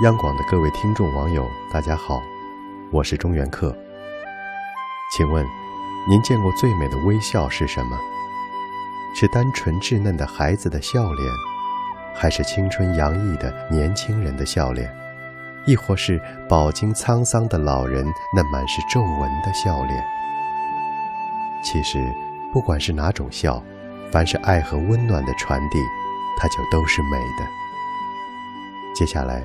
央广的各位听众网友，大家好，我是中原客。请问，您见过最美的微笑是什么？是单纯稚嫩的孩子的笑脸，还是青春洋溢的年轻人的笑脸，亦或是饱经沧桑的老人那满是皱纹的笑脸？其实，不管是哪种笑，凡是爱和温暖的传递，它就都是美的。接下来。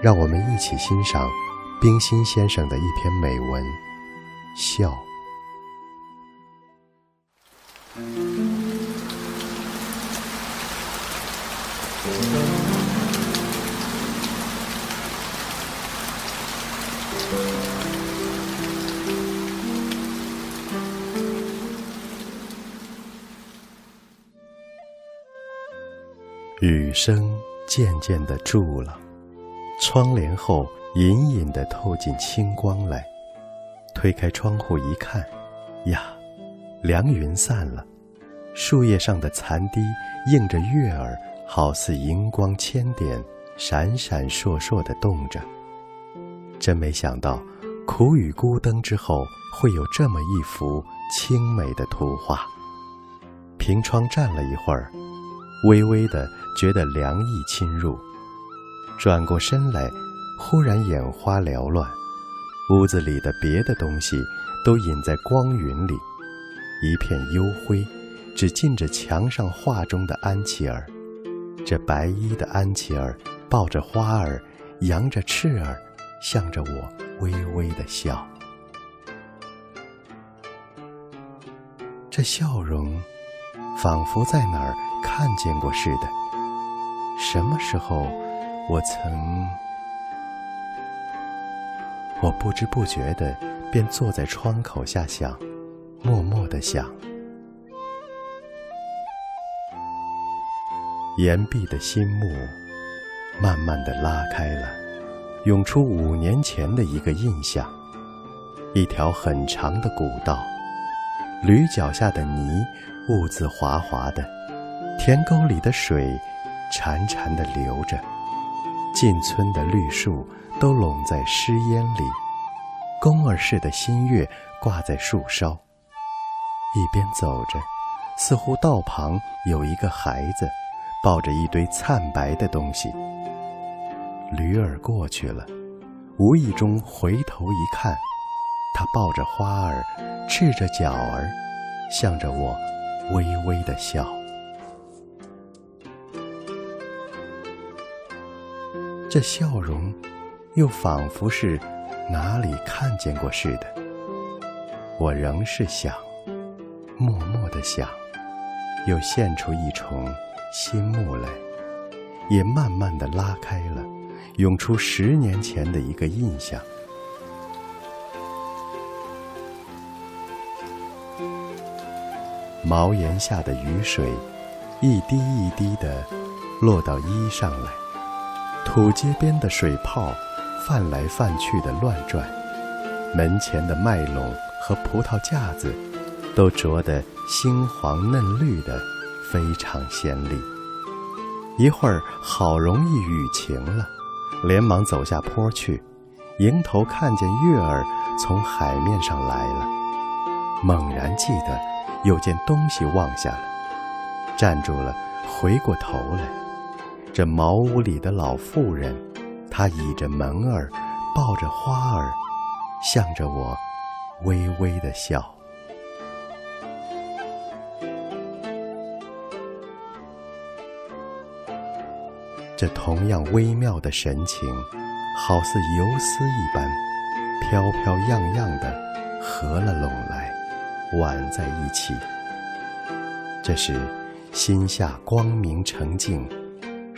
让我们一起欣赏冰心先生的一篇美文《笑》。雨声渐渐的住了。窗帘后隐隐的透进清光来，推开窗户一看，呀，凉云散了，树叶上的残滴映着月儿，好似荧光千点，闪闪烁烁的动着。真没想到，苦雨孤灯之后会有这么一幅清美的图画。凭窗站了一会儿，微微的觉得凉意侵入。转过身来，忽然眼花缭乱，屋子里的别的东西都隐在光云里，一片幽灰，只近着墙上画中的安琪儿。这白衣的安琪儿抱着花儿，扬着翅儿，向着我微微的笑。这笑容，仿佛在哪儿看见过似的。什么时候？我曾，我不知不觉的便坐在窗口下想，默默的想。岩壁的心幕慢慢的拉开了，涌出五年前的一个印象：一条很长的古道，驴脚下的泥兀自滑滑的，田沟里的水潺潺的流着。进村的绿树都拢在湿烟里，宫儿似的新月挂在树梢。一边走着，似乎道旁有一个孩子，抱着一堆灿白的东西。驴儿过去了，无意中回头一看，他抱着花儿，赤着脚儿，向着我微微的笑。这笑容，又仿佛是哪里看见过似的。我仍是想，默默的想，又现出一重心幕来，也慢慢的拉开了，涌出十年前的一个印象。茅檐下的雨水，一滴一滴的落到衣上来。土街边的水泡，泛来泛去的乱转；门前的麦垄和葡萄架子，都着得猩黄嫩绿的，非常鲜丽。一会儿好容易雨晴了，连忙走下坡去，迎头看见月儿从海面上来了，猛然记得有件东西忘下了，站住了，回过头来。这茅屋里的老妇人，她倚着门儿，抱着花儿，向着我微微的笑。这同样微妙的神情，好似游丝一般，飘飘漾漾的合了拢来，挽在一起。这时心下光明澄净。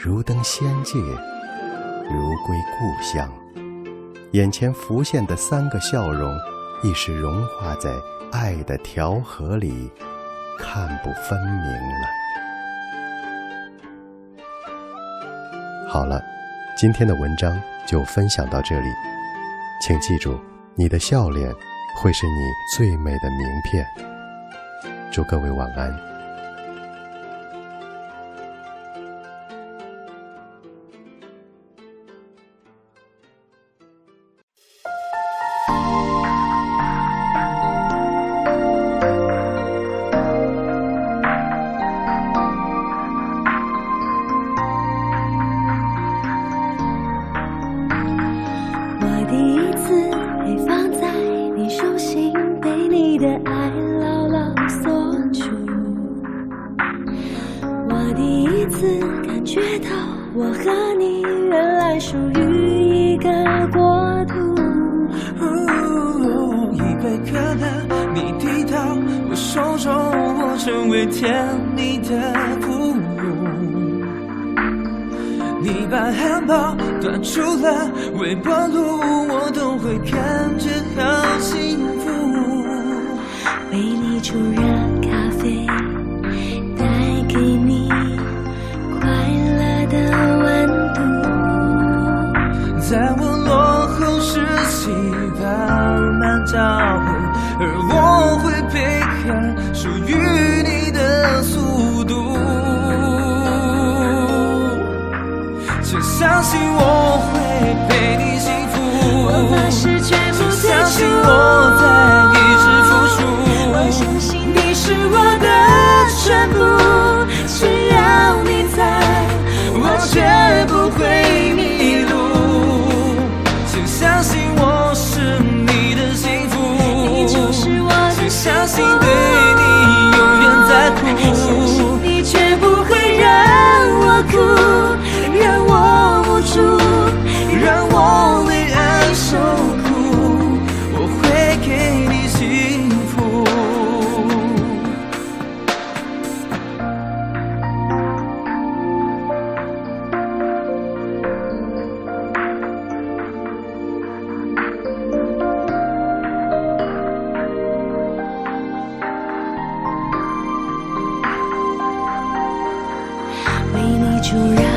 如登仙界，如归故乡，眼前浮现的三个笑容，亦是融化在爱的调和里，看不分明了。好了，今天的文章就分享到这里，请记住，你的笑脸会是你最美的名片。祝各位晚安。次感觉到，我和你原来属于一个国度。一杯可乐，你提到我手中，我成为甜蜜的俘虏。你把汉堡端出了微波炉，我都会感觉好幸福。为你出热。的温度。在我落后时期慢慢找相信的就让。